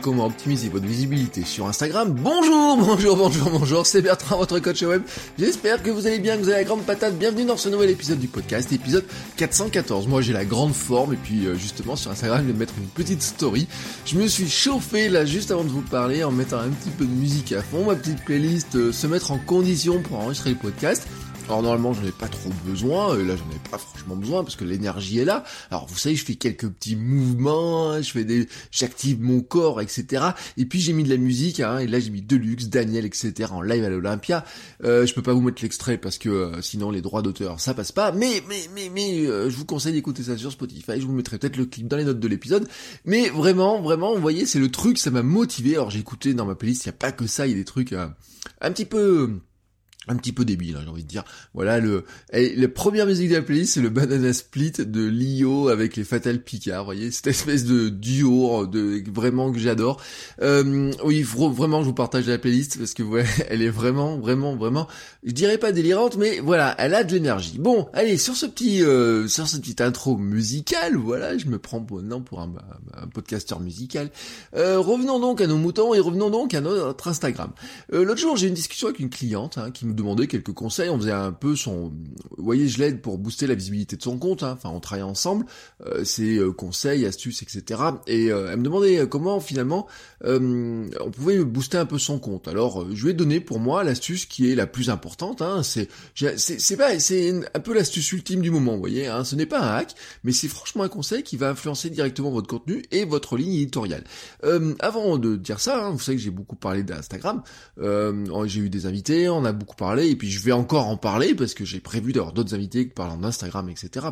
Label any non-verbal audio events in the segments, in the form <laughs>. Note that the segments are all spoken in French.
comment optimiser votre visibilité sur Instagram Bonjour, bonjour, bonjour, bonjour, c'est Bertrand, votre coach web. J'espère que vous allez bien, que vous avez la grande patate. Bienvenue dans ce nouvel épisode du podcast, épisode 414. Moi j'ai la grande forme et puis euh, justement sur Instagram je vais mettre une petite story. Je me suis chauffé là juste avant de vous parler en mettant un petit peu de musique à fond, ma petite playlist, euh, se mettre en condition pour enregistrer le podcast. Alors normalement j'en ai pas trop besoin, et là j'en ai pas franchement besoin parce que l'énergie est là. Alors vous savez je fais quelques petits mouvements, je fais des, j'active mon corps, etc. Et puis j'ai mis de la musique, hein, et là j'ai mis Deluxe, Daniel, etc. en live à l'Olympia. Euh, je peux pas vous mettre l'extrait parce que euh, sinon les droits d'auteur ça passe pas. Mais mais mais mais euh, je vous conseille d'écouter ça sur Spotify. Je vous mettrai peut-être le clip dans les notes de l'épisode. Mais vraiment vraiment vous voyez c'est le truc, ça m'a motivé. Alors j'ai écouté dans ma playlist, il y a pas que ça, il y a des trucs un petit peu un petit peu débile, hein, j'ai envie de dire. Voilà le la première musique de la playlist, c'est le Banana Split de Lio avec les Fatal Picard. Vous voyez cette espèce de duo de vraiment que j'adore. Euh, oui, vraiment, je vous partage la playlist parce que ouais, <laughs> elle est vraiment, vraiment, vraiment. Je dirais pas délirante, mais voilà, elle a de l'énergie. Bon, allez sur ce petit, euh, sur cette petite intro musicale, voilà, je me prends maintenant pour un, un podcasteur musical. Euh, revenons donc à nos moutons et revenons donc à notre Instagram. Euh, l'autre jour, j'ai eu une discussion avec une cliente hein, qui me demander quelques conseils. On faisait un peu son, vous voyez, je l'aide pour booster la visibilité de son compte. Hein. Enfin, on travaille ensemble, euh, ses euh, conseils, astuces, etc. Et euh, elle me demandait euh, comment finalement on pouvait booster un peu son compte. Alors, je lui ai donné pour moi l'astuce qui est la plus importante. Hein. C'est, c'est pas, c'est un peu l'astuce ultime du moment. Vous voyez, hein. ce n'est pas un hack, mais c'est franchement un conseil qui va influencer directement votre contenu et votre ligne éditoriale. avant de dire ça, vous savez que j'ai beaucoup parlé d'Instagram. j'ai eu des invités, on a beaucoup parlé et puis je vais encore en parler parce que j'ai prévu d'avoir d'autres invités parlant d'Instagram, etc.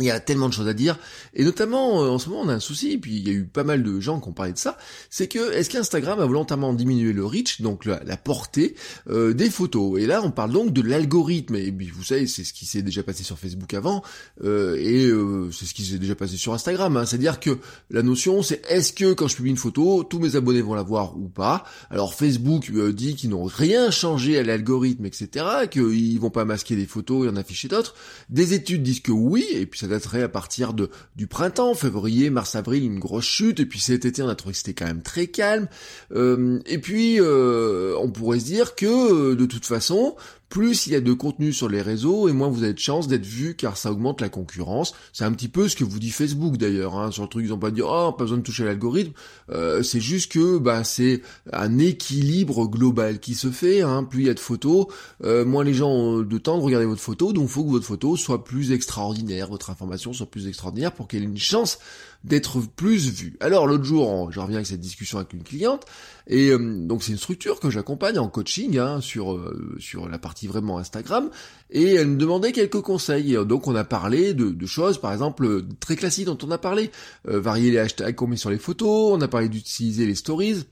Il y a tellement de choses à dire, et notamment euh, en ce moment on a un souci, et puis il y a eu pas mal de gens qui ont parlé de ça, c'est que est-ce qu'Instagram a volontairement diminué le reach, donc la, portée euh, des photos? Et là on parle donc de l'algorithme, et puis vous savez c'est ce qui s'est déjà passé sur Facebook avant, euh, et c'est ce qui s'est déjà passé sur Instagram, hein. c'est-à-dire que la notion c'est est-ce que quand je publie une photo, tous mes abonnés vont la voir ou pas? Alors Facebook dit qu'ils n'ont rien changé à l'algorithme, etc., qu'ils vont pas masquer des photos et en afficher d'autres, des études disent que oui, et puis ça daterait à partir de du printemps, février, mars, avril, une grosse chute, et puis cet été on a trouvé que c'était quand même très calme, euh, et puis euh, on pourrait se dire que euh, de toute façon, plus il y a de contenu sur les réseaux et moins vous avez de chance d'être vu car ça augmente la concurrence. C'est un petit peu ce que vous dit Facebook d'ailleurs, hein, sur le truc ils ont pas dit oh pas besoin de toucher l'algorithme, euh, c'est juste que bah c'est un équilibre global qui se fait. Hein. Plus il y a de photos, euh, moins les gens ont de temps de regarder votre photo, donc faut que votre photo soit plus extraordinaire, votre information soit plus extraordinaire pour qu'elle ait une chance d'être plus vue. Alors l'autre jour, je reviens avec cette discussion avec une cliente, et euh, donc c'est une structure que j'accompagne en coaching hein, sur sur la partie vraiment Instagram, et elle me demandait quelques conseils. Donc on a parlé de, choses, par exemple, très classiques dont on a parlé. Euh, varier les hashtags qu'on met sur les photos, on a parlé d'utiliser les stories,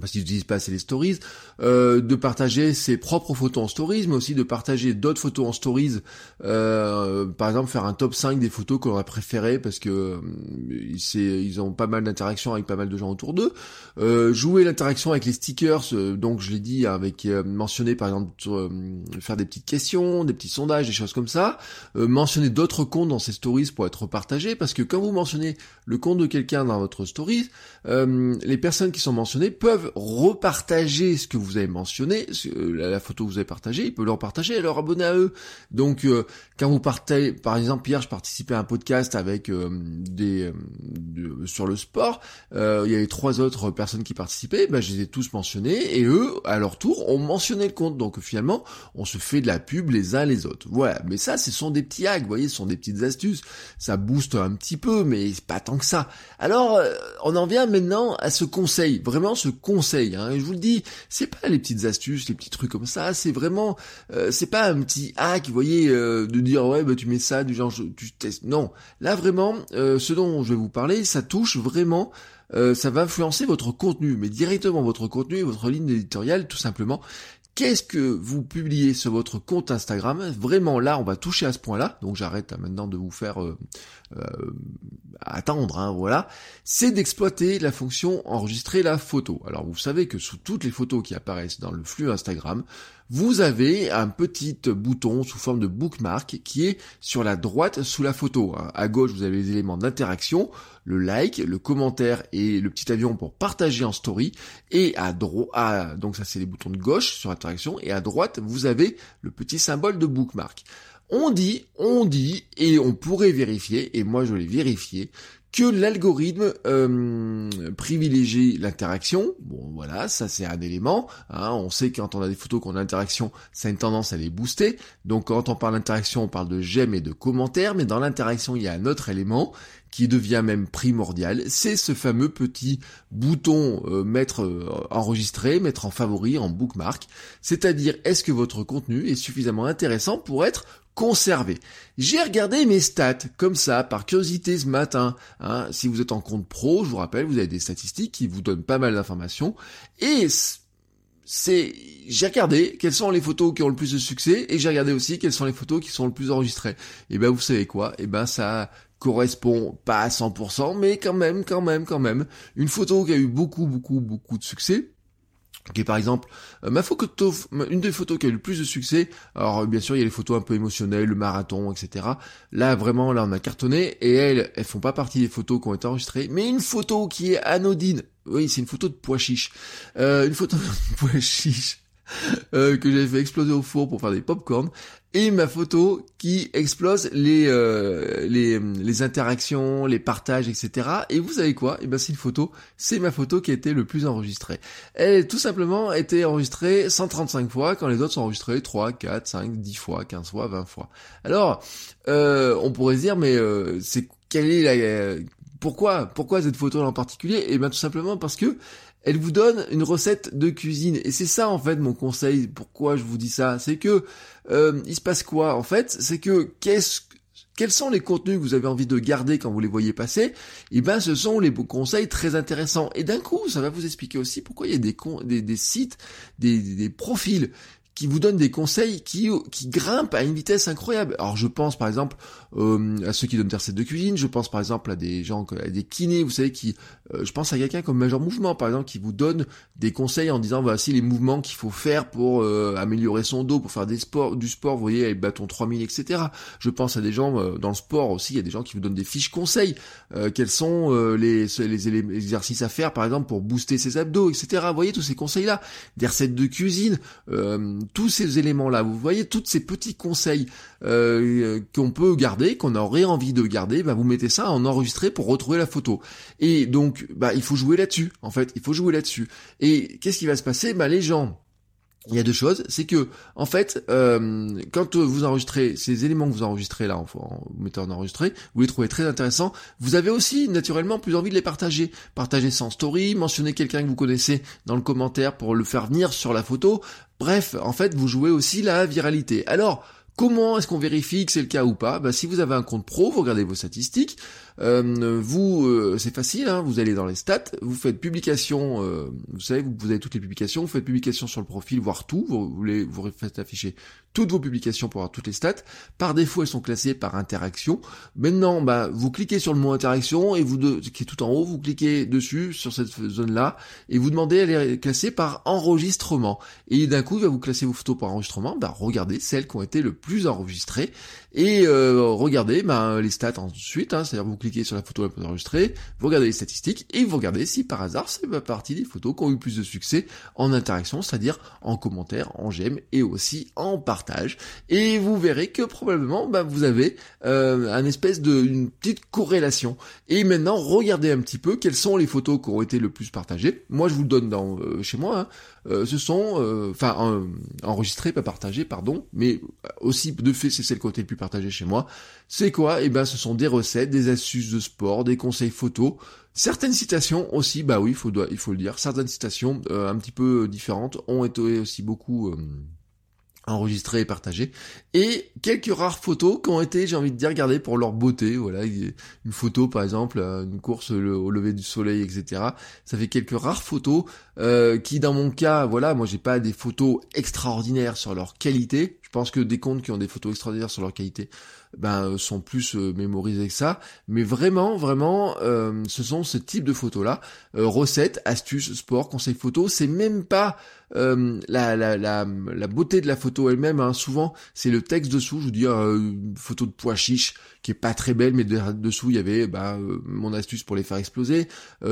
parce qu'ils n'utilisent pas assez les stories, euh, de partager ses propres photos en stories, mais aussi de partager d'autres photos en stories, euh, par exemple faire un top 5 des photos qu'on aurait préférées parce que euh, ils ont pas mal d'interactions avec pas mal de gens autour d'eux, euh, jouer l'interaction avec les stickers, euh, donc je l'ai dit avec mentionner par exemple faire des petites questions, des petits sondages, des choses comme ça, mentionner d'autres comptes dans ces stories pour être partagés parce que quand vous mentionnez le compte de quelqu'un dans votre stories, les personnes qui sont mentionnées peuvent repartager ce que vous avez mentionné, la, photo que vous avez partagée, ils peuvent leur partager et leur abonner à eux. Donc euh, quand vous partez, par exemple hier je participais à un podcast avec euh, des euh, sur le sport, il y avait trois autres personnes qui participaient, ben, je les ai tous mentionnés et eux à leur tour ont mentionné le compte. Donc finalement on se fait de la pub les uns les autres. Voilà, mais ça ce sont des petits hacks, vous voyez, ce sont des petites astuces. Ça booste un petit peu, mais pas tant que ça. Alors on en vient maintenant à ce conseil, vraiment ce conseil Hein, je vous le dis, c'est pas les petites astuces, les petits trucs comme ça. C'est vraiment, euh, c'est pas un petit hack, vous voyez, euh, de dire ouais, bah tu mets ça, du genre tu testes. Non, là vraiment, ce dont je vais vous parler, ça touche vraiment ça va influencer votre contenu, mais directement votre contenu et votre ligne éditoriale tout simplement. Qu'est-ce que vous publiez sur votre compte Instagram? Vraiment là, on va toucher à ce point-là. Donc j'arrête maintenant de vous faire euh, euh, attendre, hein, voilà. C'est d'exploiter la fonction enregistrer la photo. Alors vous savez que sous toutes les photos qui apparaissent dans le flux Instagram, vous avez un petit bouton sous forme de bookmark qui est sur la droite sous la photo. Hein. À gauche, vous avez les éléments d'interaction, le like, le commentaire et le petit avion pour partager en story. Et à droite, donc ça c'est les boutons de gauche sur interaction. Et à droite, vous avez le petit symbole de bookmark. On dit, on dit, et on pourrait vérifier, et moi je l'ai vérifié, que l'algorithme euh, privilégie l'interaction. Bon, voilà, ça c'est un élément. Hein. On sait que quand on a des photos qu'on a interaction, ça a une tendance à les booster. Donc quand on parle d'interaction, on parle de j'aime et de commentaires, mais dans l'interaction, il y a un autre élément qui devient même primordial, c'est ce fameux petit bouton euh, mettre euh, enregistrer, mettre en favori, en bookmark, c'est-à-dire est-ce que votre contenu est suffisamment intéressant pour être conservé? J'ai regardé mes stats comme ça par curiosité ce matin. Hein. Si vous êtes en compte pro, je vous rappelle, vous avez des statistiques qui vous donnent pas mal d'informations et c'est j'ai regardé quelles sont les photos qui ont le plus de succès et j'ai regardé aussi quelles sont les photos qui sont le plus enregistrées. Et ben vous savez quoi? Et ben ça correspond pas à 100%, mais quand même, quand même, quand même. Une photo qui a eu beaucoup, beaucoup, beaucoup de succès, qui est par exemple euh, ma photo, une des photos qui a eu le plus de succès. Alors bien sûr il y a les photos un peu émotionnelles, le marathon, etc. Là vraiment là on a cartonné et elles elles font pas partie des photos qui ont été enregistrées, mais une photo qui est anodine. Oui c'est une photo de pois chiche. Euh, une photo <laughs> de pois chiche. Euh, que j'avais fait exploser au four pour faire des pop-corn et ma photo qui explose les, euh, les, interactions, les partages, etc. Et vous savez quoi? Eh ben c'est une photo, c'est ma photo qui a été le plus enregistrée. Elle a tout simplement été enregistrée 135 fois quand les autres sont enregistrés 3, 4, 5, 10 fois, 15 fois, 20 fois. Alors, euh, on pourrait se dire mais euh, c'est quelle est la pourquoi pourquoi cette photo en particulier? Eh bien tout simplement parce que elle vous donne une recette de cuisine. Et c'est ça en fait mon conseil. Pourquoi je vous dis ça? C'est que euh, il se passe quoi en fait? C'est que qu'est-ce quels sont les contenus que vous avez envie de garder quand vous les voyez passer? Eh ben, ce sont les conseils très intéressants. Et d'un coup, ça va vous expliquer aussi pourquoi il y a des, des, des sites, des profils qui vous donne des conseils qui, qui grimpent à une vitesse incroyable. Alors je pense par exemple euh, à ceux qui donnent des recettes de cuisine, je pense par exemple à des gens, à des kinés, vous savez, qui, euh, je pense à quelqu'un comme Major Mouvement par exemple, qui vous donne des conseils en disant voici les mouvements qu'il faut faire pour euh, améliorer son dos, pour faire des sports, du sport, vous voyez, avec bâton 3000, etc. Je pense à des gens dans le sport aussi, il y a des gens qui vous donnent des fiches conseils, quels sont les, les, les, exercices à faire par exemple pour booster ses abdos, etc. Vous voyez tous ces conseils-là, des recettes de cuisine tous ces éléments-là, vous voyez, tous ces petits conseils euh, qu'on peut garder, qu'on aurait envie de garder, bah, vous mettez ça en enregistré pour retrouver la photo. Et donc, bah, il faut jouer là-dessus, en fait, il faut jouer là-dessus. Et qu'est-ce qui va se passer? Bah, les gens il y a deux choses, c'est que en fait, euh, quand vous enregistrez ces éléments que vous enregistrez là, en, en mettant en enregistré, vous les trouvez très intéressants. Vous avez aussi naturellement plus envie de les partager, partager sans story, mentionner quelqu'un que vous connaissez dans le commentaire pour le faire venir sur la photo. Bref, en fait, vous jouez aussi la viralité. Alors, Comment est-ce qu'on vérifie que c'est le cas ou pas? Bah, Si vous avez un compte pro, vous regardez vos statistiques, euh, vous, euh, c'est facile, hein, vous allez dans les stats, vous faites publication, euh, vous savez, vous, avez toutes les publications, vous faites publication sur le profil, voir tout, vous, voulez, vous faites afficher toutes vos publications pour avoir toutes les stats. Par défaut, elles sont classées par interaction. Maintenant, bah, vous cliquez sur le mot interaction et vous, qui est tout en haut, vous cliquez dessus sur cette zone-là et vous demandez à les classer par enregistrement. Et d'un coup, il va vous classer vos photos par enregistrement. Bah, regardez celles qui ont été le plus enregistrées et regardez bah, les stats ensuite. Hein, C'est-à-dire vous cliquez sur la photo la plus enregistrée, vous regardez les statistiques et vous regardez si par hasard c'est partie des photos qui ont eu plus de succès en interaction, c'est-à-dire en commentaire, en j'aime et aussi en partage. Et vous verrez que probablement bah, vous avez euh, un espèce de une petite corrélation. Et maintenant regardez un petit peu quelles sont les photos qui ont été le plus partagées. Moi je vous le donne dans euh, chez moi. Hein. Euh, ce sont, euh, enfin enregistrées, pas partagées, pardon, mais aussi de fait c'est celle qui a été le plus partager chez moi. C'est quoi? Eh ben, ce sont des recettes, des astuces de sport, des conseils photos, certaines citations aussi. Bah oui, faut, il faut le dire. Certaines citations euh, un petit peu différentes ont été aussi beaucoup euh, enregistré et partagé et quelques rares photos qui ont été j'ai envie de dire regardées pour leur beauté. Voilà une photo par exemple euh, une course au lever du soleil etc ça fait quelques rares photos qui dans mon cas voilà moi j'ai pas des photos extraordinaires sur leur qualité. Je pense que des comptes qui ont des photos extraordinaires sur leur qualité ben euh, sont plus mémorisés que ça. Mais vraiment vraiment ce sont ce type de photos là recettes astuces sport conseils photos. C'est même pas euh, la, la, la, la, beauté de la photo elle-même, hein, souvent c'est le texte dessous, je vous dis euh, photo de pois chiche qui est pas très belle, mais dessous il y avait bah, euh, mon astuce pour les faire exploser,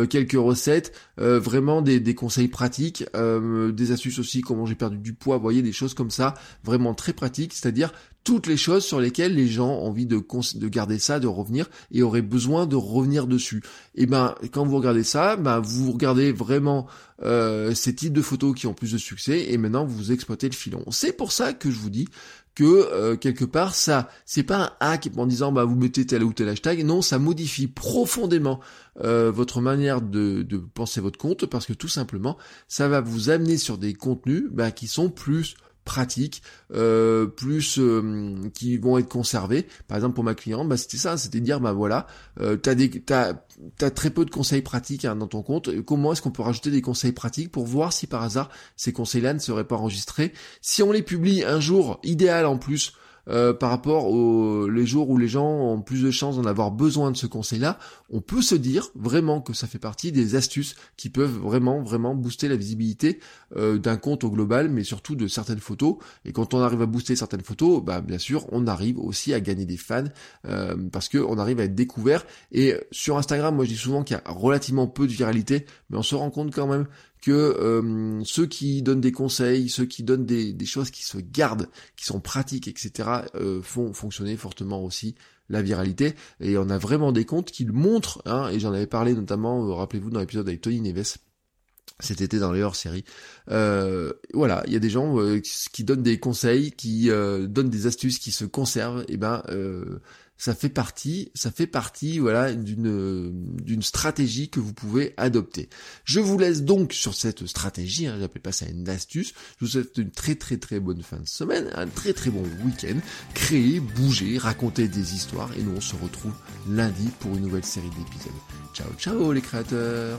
quelques recettes, vraiment des, des, conseils pratiques, des astuces aussi comment j'ai perdu du poids, vous voyez des choses comme ça, vraiment très pratiques, c'est-à-dire toutes les choses sur lesquelles les gens ont envie de, de garder ça, de revenir et auraient besoin de revenir dessus. Et ben quand vous regardez ça, ben vous regardez vraiment euh, ces types de photos qui ont plus de succès et maintenant vous exploitez le filon. C'est pour ça que je vous dis que euh, quelque part ça c'est pas un hack en disant bah vous mettez tel ou tel hashtag. Non ça modifie profondément euh, votre manière de, de, penser votre compte parce que tout simplement ça va vous amener sur des contenus bah, qui sont plus pratiques, euh, plus euh, qui vont être conservés. Par exemple pour ma cliente, bah, c'était ça, c'était dire bah voilà, euh, t'as des t'as as très peu de conseils pratiques hein, dans ton compte. Comment est-ce qu'on peut rajouter des conseils pratiques pour voir si par hasard ces conseils-là ne seraient pas enregistrés? Si on les publie un jour, idéal en plus, euh, par rapport aux les jours où les gens ont plus de chances d'en avoir besoin de ce conseil-là, on peut se dire vraiment que ça fait partie des astuces qui peuvent vraiment vraiment booster la visibilité euh, d'un compte au global, mais surtout de certaines photos. Et quand on arrive à booster certaines photos, bah bien sûr, on arrive aussi à gagner des fans euh, parce que on arrive à être découvert. Et sur Instagram, moi je dis souvent qu'il y a relativement peu de viralité, mais on se rend compte quand même que euh, ceux qui donnent des conseils, ceux qui donnent des, choses qui se gardent, qui sont pratiques, etc., euh, font fonctionner fortement aussi la viralité. Et on a vraiment des comptes qui le montrent, hein, et j'en avais parlé notamment, euh, rappelez-vous, dans l'épisode avec Tony Neves, cet été dans les hors-séries. voilà, il y a des gens qui donnent des conseils, qui donnent des astuces, qui se conservent, et ben ça fait partie, ça fait partie, voilà, d'une d'une stratégie que vous pouvez adopter. Je vous laisse donc sur cette stratégie, hein, j'appelle pas ça une astuce. Je vous souhaite une très très très bonne fin de semaine, un très très bon week-end. Créer, bouger, raconter des histoires, et nous on se retrouve lundi pour une nouvelle série d'épisodes. Ciao ciao les créateurs.